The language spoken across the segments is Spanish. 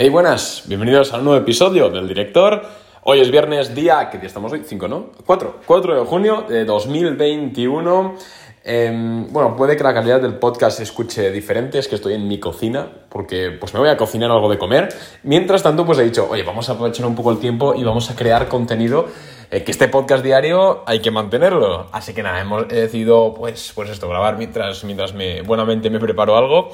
Hey, buenas, bienvenidos a un nuevo episodio del director. Hoy es viernes, día, ¿qué día estamos hoy? 5, ¿no? 4, 4 de junio de 2021. Em, bueno, puede que la calidad del podcast se escuche diferente, es que estoy en mi cocina, porque pues me voy a cocinar algo de comer. Mientras tanto, pues he dicho, oye, vamos a aprovechar un poco el tiempo y vamos a crear contenido eh, que este podcast diario hay que mantenerlo. Así que nada, hemos decidido, pues, pues esto, grabar mientras, mientras me, buenamente me preparo algo.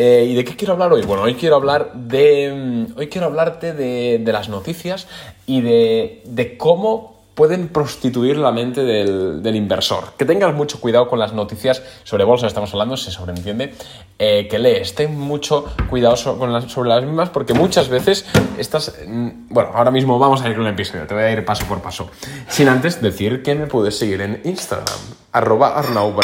Eh, ¿Y de qué quiero hablar hoy? Bueno, hoy quiero hablar de. Mm, hoy quiero hablarte de, las noticias y de, cómo pueden prostituir la mente del, inversor. Que tengas mucho cuidado con las noticias sobre bolsa, estamos hablando, se sobreentiende, eh, que lees. Ten mucho cuidado sobre las, mismas porque muchas veces estas... Mm, bueno, ahora mismo vamos a ir con el episodio, te voy a ir paso por paso. Sin antes decir que me puedes seguir en Instagram, arroba arnau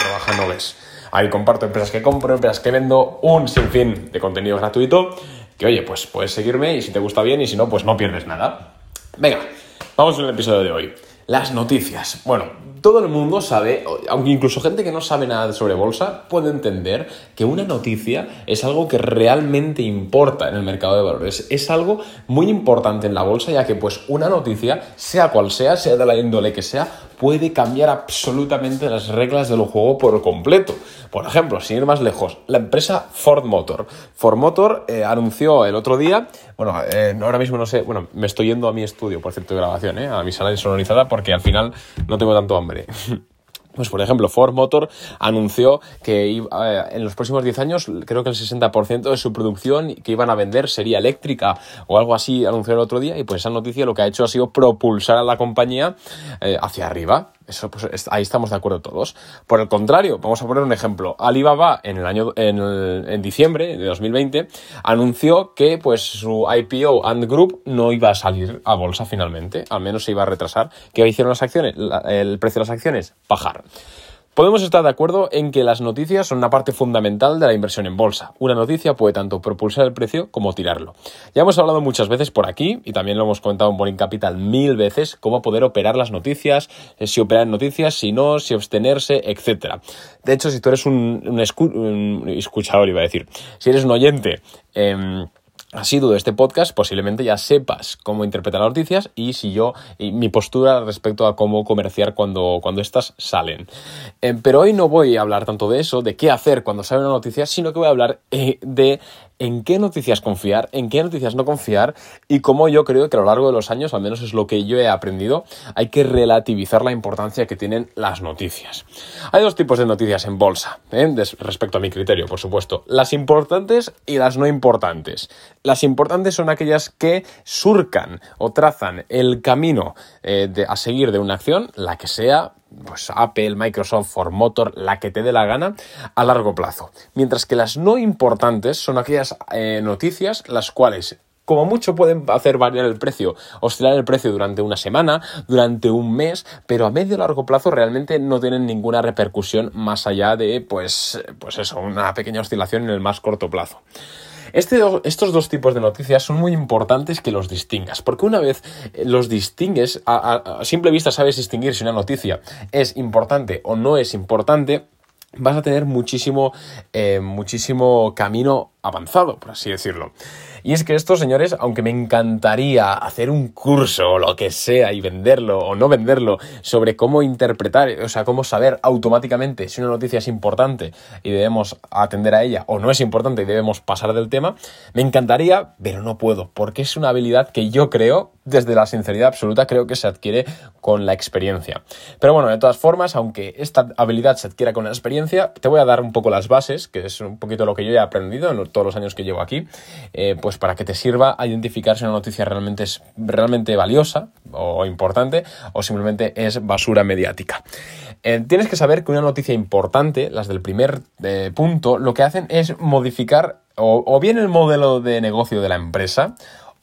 Ahí comparto empresas que compro, empresas que vendo, un sinfín de contenido gratuito. Que oye, pues puedes seguirme y si te gusta bien y si no, pues no pierdes nada. Venga, Vamos con el episodio de hoy. Las noticias. Bueno, todo el mundo sabe, aunque incluso gente que no sabe nada sobre bolsa, puede entender que una noticia es algo que realmente importa en el mercado de valores. Es algo muy importante en la bolsa, ya que pues una noticia, sea cual sea, sea de la índole que sea, puede cambiar absolutamente las reglas del juego por completo. Por ejemplo, sin ir más lejos, la empresa Ford Motor. Ford Motor eh, anunció el otro día, bueno, eh, ahora mismo no sé, bueno, me estoy yendo a mi estudio, por cierto, de grabación, eh, a mi sala insonorizada, porque al final no tengo tanto hambre. Pues por ejemplo, Ford Motor anunció que en los próximos 10 años creo que el 60% de su producción que iban a vender sería eléctrica o algo así, anunció el otro día y pues esa noticia lo que ha hecho ha sido propulsar a la compañía eh, hacia arriba. Eso, pues, ahí estamos de acuerdo todos. Por el contrario, vamos a poner un ejemplo. Alibaba en el año en, en diciembre de 2020 anunció que pues su IPO and Group no iba a salir a bolsa finalmente, al menos se iba a retrasar. ¿Qué hicieron las acciones? el precio de las acciones bajar. Podemos estar de acuerdo en que las noticias son una parte fundamental de la inversión en bolsa. Una noticia puede tanto propulsar el precio como tirarlo. Ya hemos hablado muchas veces por aquí, y también lo hemos comentado en Boring Capital mil veces, cómo poder operar las noticias, eh, si operar en noticias, si no, si abstenerse, etc. De hecho, si tú eres un, escuchador, iba a decir, si eres un oyente... Em, sido de este podcast, posiblemente ya sepas cómo interpretar las noticias y si yo, y mi postura respecto a cómo comerciar cuando, cuando estas salen. Eh, pero hoy no voy a hablar tanto de eso, de qué hacer cuando sale una noticia, sino que voy a hablar eh, de en qué noticias confiar, en qué noticias no confiar y cómo yo creo que a lo largo de los años, al menos es lo que yo he aprendido, hay que relativizar la importancia que tienen las noticias. Hay dos tipos de noticias en bolsa, ¿eh? respecto a mi criterio, por supuesto, las importantes y las no importantes. Las importantes son aquellas que surcan o trazan el camino eh, a seguir de una acción, la que sea, pues Apple, Microsoft, Ford Motor, la que te dé la gana, a largo plazo. Mientras que las no importantes son aquellas eh, noticias las cuales como mucho pueden hacer variar el precio, oscilar el precio durante una semana, durante un mes, pero a medio largo plazo realmente no tienen ninguna repercusión más allá de, pues, pues eso, una pequeña oscilación en el más corto plazo. Este estos dos tipos de noticias son muy importantes que los distingas, porque una vez eh, los distingues, a, simple vista sabes distinguir si una noticia es importante o no es importante, vas a tener muchísimo, eh, muchísimo camino avanzado, por así decirlo. Y es que estos señores, aunque me encantaría hacer un curso o lo que sea y venderlo o no venderlo sobre cómo interpretar, o sea, cómo saber automáticamente si una noticia es importante y debemos atender a ella o no es importante y debemos pasar del tema, me encantaría, pero no puedo, porque es una habilidad que yo creo, desde la sinceridad absoluta, creo que se adquiere con la experiencia. Pero bueno, de todas formas, aunque esta habilidad se adquiera con la experiencia, te voy a dar un poco las bases, que es un poquito lo que yo he aprendido en todos los años que llevo aquí, eh, pues para que te sirva a identificar si una noticia realmente es realmente valiosa o importante o simplemente es basura mediática. Eh, tienes que saber que una noticia importante, las del primer eh, punto, lo que hacen es modificar o, bien el modelo de negocio de la empresa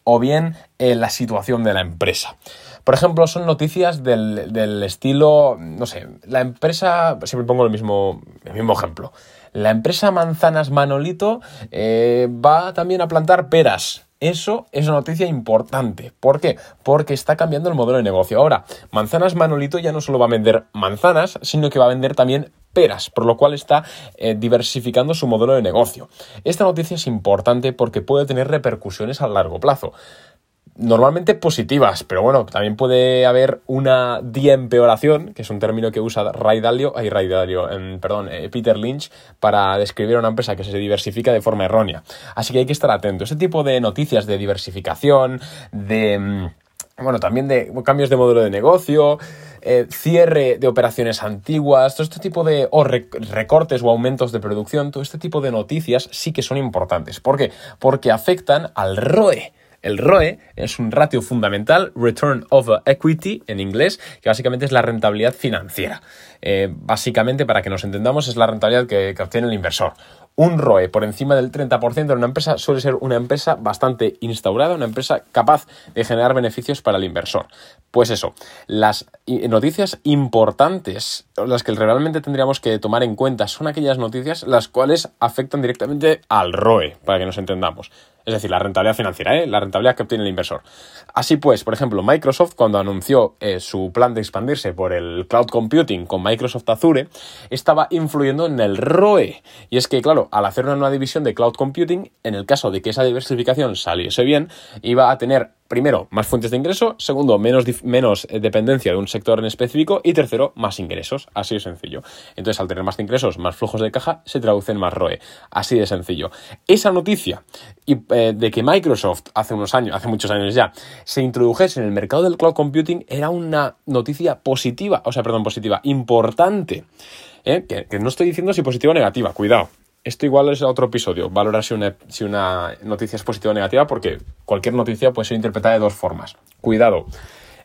o bien la situación de la empresa. Por ejemplo, son noticias del, del, estilo, no sé, la empresa, siempre pongo el mismo, el mismo ejemplo. La empresa Manzanas Manolito eh, va también a plantar peras. Eso es una noticia importante. ¿Por qué? Porque está cambiando el modelo de negocio. Ahora, Manzanas Manolito ya no solo va a vender manzanas, sino que va a vender también peras, por lo cual está eh, diversificando su modelo de negocio. Esta noticia es importante porque puede tener repercusiones a largo plazo normalmente positivas, pero bueno, también puede haber una empeoración, que es un término que usa Ray Dalio, ay, Ray Dalio, perdón, eh, Peter Lynch, para describir a una empresa que se diversifica de forma errónea. Así que hay que estar atento. Ese tipo de noticias de diversificación, de... Mm, bueno, también de cambios de modelo de negocio, eh, cierre de operaciones antiguas, todo este tipo de o recortes o aumentos de producción, todo este tipo de noticias sí que son importantes. ¿Por qué? Porque afectan al ROE el ROE es un ratio fundamental, Return Over Equity en inglés, que básicamente es la rentabilidad financiera. Eh, básicamente, para que nos entendamos, es la rentabilidad que, obtiene el inversor. Un ROE por encima del 30% en una empresa suele ser una empresa bastante instaurada, una empresa capaz de generar beneficios para el inversor. Pues eso, las noticias importantes, las que realmente tendríamos que tomar en cuenta, son aquellas noticias las cuales afectan directamente al ROE, para que nos entendamos. Es decir, la rentabilidad financiera, ¿eh? la rentabilidad que obtiene el inversor. Así pues, por ejemplo, Microsoft, cuando anunció eh, su plan de expandirse por el cloud computing con Microsoft Azure, estaba influyendo en el ROE. Y es que, claro, al hacer una nueva división de cloud computing, en el caso de que esa diversificación saliese bien, iba a tener primero, más fuentes de ingreso, segundo, menos, menos eh, dependencia de un sector en específico y tercero, más ingresos, así de sencillo. Entonces, al tener más ingresos, más flujos de caja, se traduce en más ROE, así de sencillo. Esa noticia eh, de que Microsoft hace unos años, hace muchos años ya, se introdujese en el mercado del cloud computing era una noticia positiva, o sea, perdón, positiva, importante. ¿eh? que no estoy diciendo si positiva o negativa, cuidado esto igual es otro episodio, valorar si una, noticia es positiva o negativa, porque cualquier noticia puede ser interpretada de dos formas. Cuidado.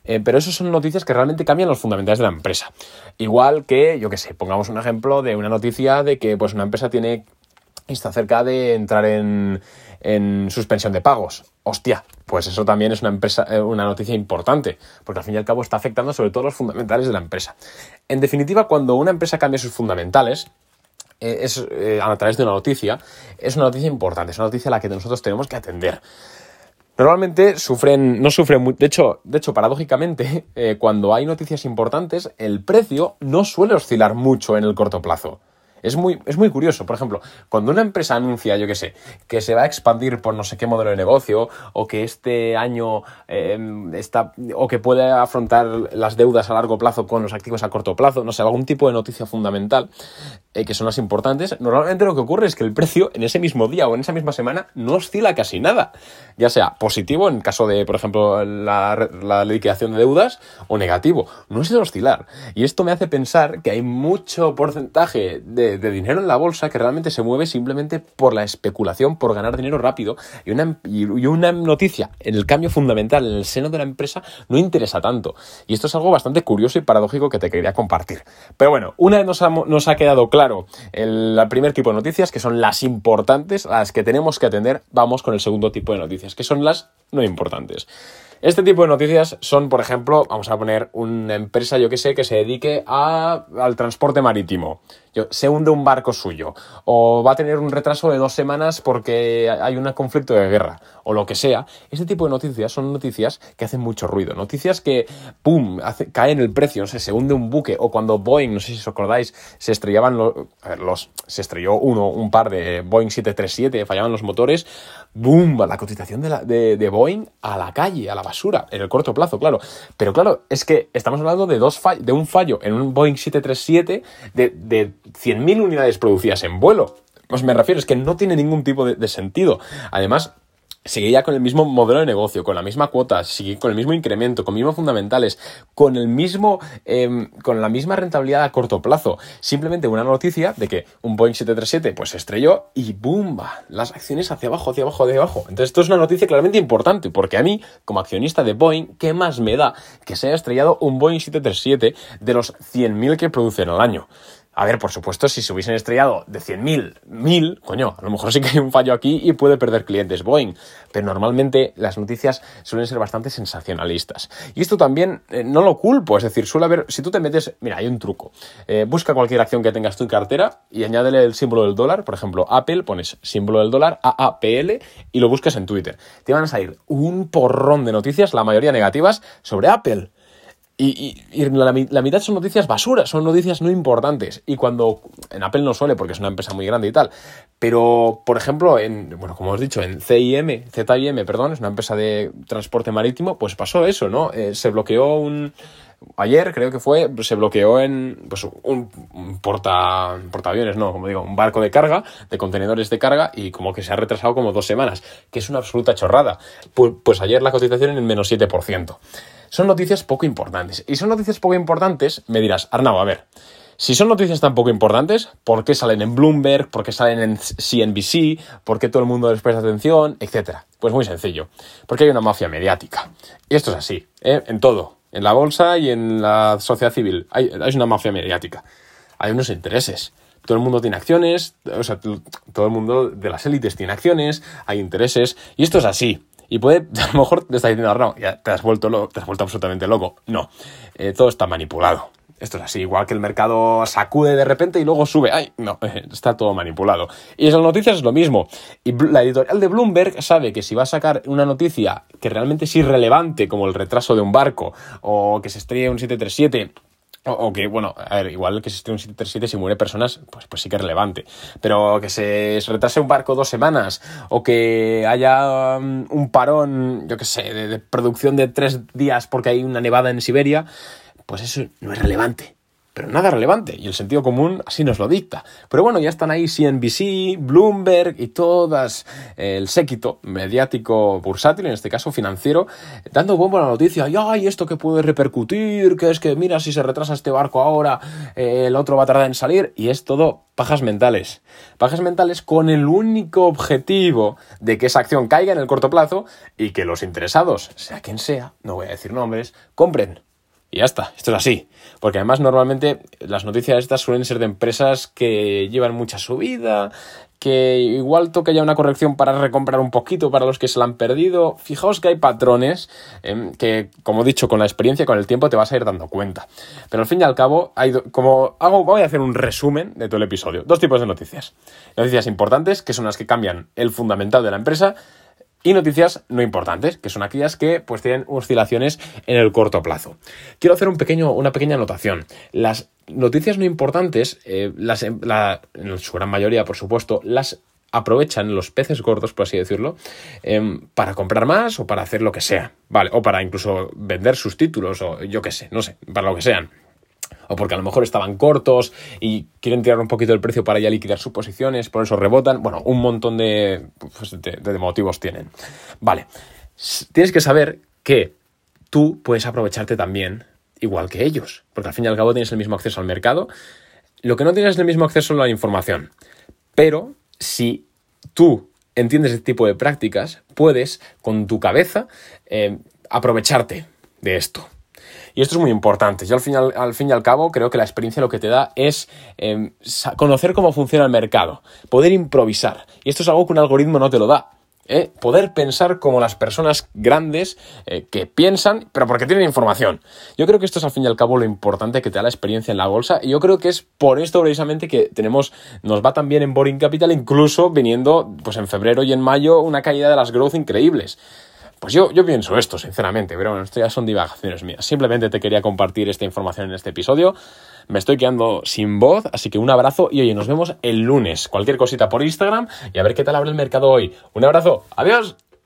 Eh, pero eso son noticias que realmente cambian los fundamentales de la empresa. Igual que, yo qué sé, pongamos un ejemplo de una noticia de que pues, una empresa tiene está cerca de entrar en, en suspensión de pagos. Hostia, pues eso también es una, empresa, eh, una noticia importante, porque al fin y al cabo está afectando sobre todo los fundamentales de la empresa. En definitiva, cuando una empresa cambia sus fundamentales, es, eh, a través de una noticia, es una noticia importante, es una noticia a la que nosotros tenemos que atender. Normalmente sufren, no sufren, muy, de hecho, de hecho, paradójicamente, eh, cuando hay noticias importantes, el precio no suele oscilar mucho en el corto plazo. Es muy, es muy curioso. Por ejemplo, cuando una empresa anuncia, yo qué sé, que se va a expandir por no sé qué modelo de negocio, o que este año em, está, o que puede afrontar las deudas a largo plazo con los activos a corto plazo, no sé, algún tipo de noticia fundamental, eh, que son las importantes, normalmente lo que ocurre es que el precio en ese mismo día o en esa misma semana no oscila casi nada. Ya sea positivo en caso de, por ejemplo, la, la liquidación de deudas, o negativo. No es de oscilar. Y esto me hace pensar que hay mucho porcentaje de de, dinero en la bolsa que realmente se mueve simplemente por la especulación, por ganar dinero rápido. Y una, y una noticia en el cambio fundamental en el seno de la empresa no interesa tanto. Y esto es algo bastante curioso y paradójico que te quería compartir. Pero bueno, una vez nos ha, nos ha quedado claro el, el primer tipo de noticias, que son las importantes, las que tenemos que atender, vamos con el segundo tipo de noticias, que son las no importantes. Este tipo de noticias son, por ejemplo, vamos a poner una empresa, yo que sé, que se dedique al transporte marítimo. se hunde un barco suyo. O va a tener un retraso de dos semanas porque hay un conflicto de guerra. O lo que sea. Este tipo de noticias son noticias que hacen mucho ruido. Noticias que, ¡pum!, hace, caen el precio. No sé, se hunde un buque. O cuando Boeing, no sé si os acordáis, se estrellaban los... se estrelló uno, un par de Boeing 737, fallaban los motores. ¡Boom! La cotización de, de, de Boeing a la calle, a la basura, en el corto plazo, claro. Pero claro, es que estamos hablando de, dos de un fallo en un Boeing 737 de, de 100.000 unidades producidas en vuelo. Pues me refiero, es que no tiene ningún tipo de sentido. Además, seguía con el mismo modelo de negocio, con la misma cuota, con el mismo incremento, con mismos fundamentales, con el mismo, em, con la misma rentabilidad a corto plazo. Simplemente una noticia de que un Boeing 737 pues se estrelló y ¡boom! Las acciones hacia abajo, hacia abajo, hacia abajo. Entonces esto es una noticia claramente importante porque a mí, como accionista de Boeing, ¿qué más me da que se haya estrellado un Boeing 737 de los 100.000 que producen al año? A ver, por supuesto, si se hubiesen estrellado de 100.000, 1.000, coño, a lo mejor sí que hay un fallo aquí y puede perder clientes Boeing. Pero normalmente las noticias suelen ser bastante sensacionalistas. Y esto también eh, no lo culpo, es decir, suele haber, si tú te metes, mira, hay un truco. Eh, busca cualquier acción que tengas tú en cartera y añádele el símbolo del dólar, por ejemplo, Apple, pones símbolo del dólar, AAPL, y lo buscas en Twitter. Te van a salir un porrón de noticias, la mayoría negativas, sobre Apple Y, la, mitad son noticias basura, son noticias no importantes. Y cuando en Apple no suele, porque es una empresa muy grande y tal, pero por ejemplo, en, bueno, como os he dicho, en CIM, ZIM, perdón, es una empresa de transporte marítimo, pues pasó eso, ¿no? Eh, se bloqueó un. Ayer creo que fue, se bloqueó en pues, un, un porta, portaaviones, no, como digo, un barco de carga, de contenedores de carga, y como que se ha retrasado como dos semanas, que es una absoluta chorrada. Pues, pues ayer la cotización en el menos 7% son noticias poco importantes. Y son noticias poco importantes, me dirás, Arnau, a ver, si son noticias tan poco importantes, ¿por qué salen en Bloomberg? ¿Por qué salen en CNBC? ¿Por qué todo el mundo les presta atención? Etcétera. Pues muy sencillo, porque hay una mafia mediática. Y esto es así, ¿eh? en todo, en la bolsa y en la sociedad civil. Hay, hay una mafia mediática. Hay unos intereses todo el mundo tiene acciones, o sea, todo el mundo de las élites tiene acciones, hay intereses, y esto es así. Y puede, a lo mejor te está diciendo, no, ya te has vuelto, loco, te has vuelto absolutamente loco. No, eh, todo está manipulado. Esto es así, igual que el mercado sacude de repente y luego sube. ¡Ay! No, está todo manipulado. Y en las noticias es lo mismo. Y la editorial de Bloomberg sabe que si va a sacar una noticia que realmente es irrelevante, como el retraso de un barco, o que se estrella un 737, o, que, bueno, a ver, igual que esté un 737 si muere personas, pues, pues sí que es relevante. Pero que se retrase un barco dos semanas, o que haya um, un parón, yo qué sé, de producción de tres días porque hay una nevada en Siberia, pues eso no es relevante pero nada relevante, y el sentido común así nos lo dicta. Pero bueno, ya están ahí CNBC, Bloomberg y todas eh, el séquito mediático bursátil, en este caso financiero, dando bombo a noticia, y ay, esto que puede repercutir, que es que mira, si se retrasa este barco ahora, eh, el otro va a tardar en salir, y es todo pajas mentales. Pajas mentales con el único objetivo de que esa acción caiga en el corto plazo y que los interesados, sea quien sea, no voy a decir nombres, compren. Y ya está, esto es así. Porque además normalmente las noticias estas suelen ser de empresas que llevan mucha subida, que igual toca ya una corrección para recomprar un poquito para los que se la han perdido. Fijaos que hay patrones em, que, como he dicho, con la experiencia, con el tiempo te vas a ir dando cuenta. Pero al fin y al cabo, hay como hago, voy a hacer un resumen de todo el episodio. Dos tipos de noticias. Noticias importantes, que son las que cambian el fundamental de la empresa, y noticias no importantes, que son aquellas que pues tienen oscilaciones en el corto plazo. Quiero hacer un pequeño, una pequeña anotación. Las noticias no importantes, eh, las, en su gran mayoría, por supuesto, las aprovechan los peces gordos, por así decirlo, em, para comprar más o para hacer lo que sea, ¿vale? O para incluso vender sus títulos o yo qué sé, no sé, para lo que sean o porque a lo mejor estaban cortos y quieren tirar un poquito el precio para ya liquidar sus posiciones, por eso rebotan. Bueno, un montón de, pues, de, motivos tienen. Vale, tienes que saber que tú puedes aprovecharte también igual que ellos, porque al fin y al cabo tienes el mismo acceso al mercado. Lo que no tienes es el mismo acceso a la información. Pero si tú entiendes este tipo de prácticas, puedes con tu cabeza eh, aprovecharte de esto. Y esto es muy importante. Yo al fin, al, fin y al cabo creo que la experiencia lo que te da es em, conocer cómo funciona el mercado, poder improvisar. Y esto es algo que un algoritmo no te lo da. ¿eh? Poder pensar como las personas grandes eh, que piensan, pero porque tienen información. Yo creo que esto es al fin y al cabo lo importante que te da la experiencia en la bolsa y yo creo que es por esto precisamente que tenemos, nos va también en Boring Capital, incluso viniendo pues en febrero y en mayo una caída de las growth increíbles. Pues yo, yo pienso esto, sinceramente, pero bueno, esto ya son divagaciones mías. Simplemente te quería compartir esta información en este episodio. Me estoy quedando sin voz, así que un abrazo y oye, nos vemos el lunes. Cualquier cosita por Instagram y a ver qué tal abre el mercado hoy. Un abrazo, adiós.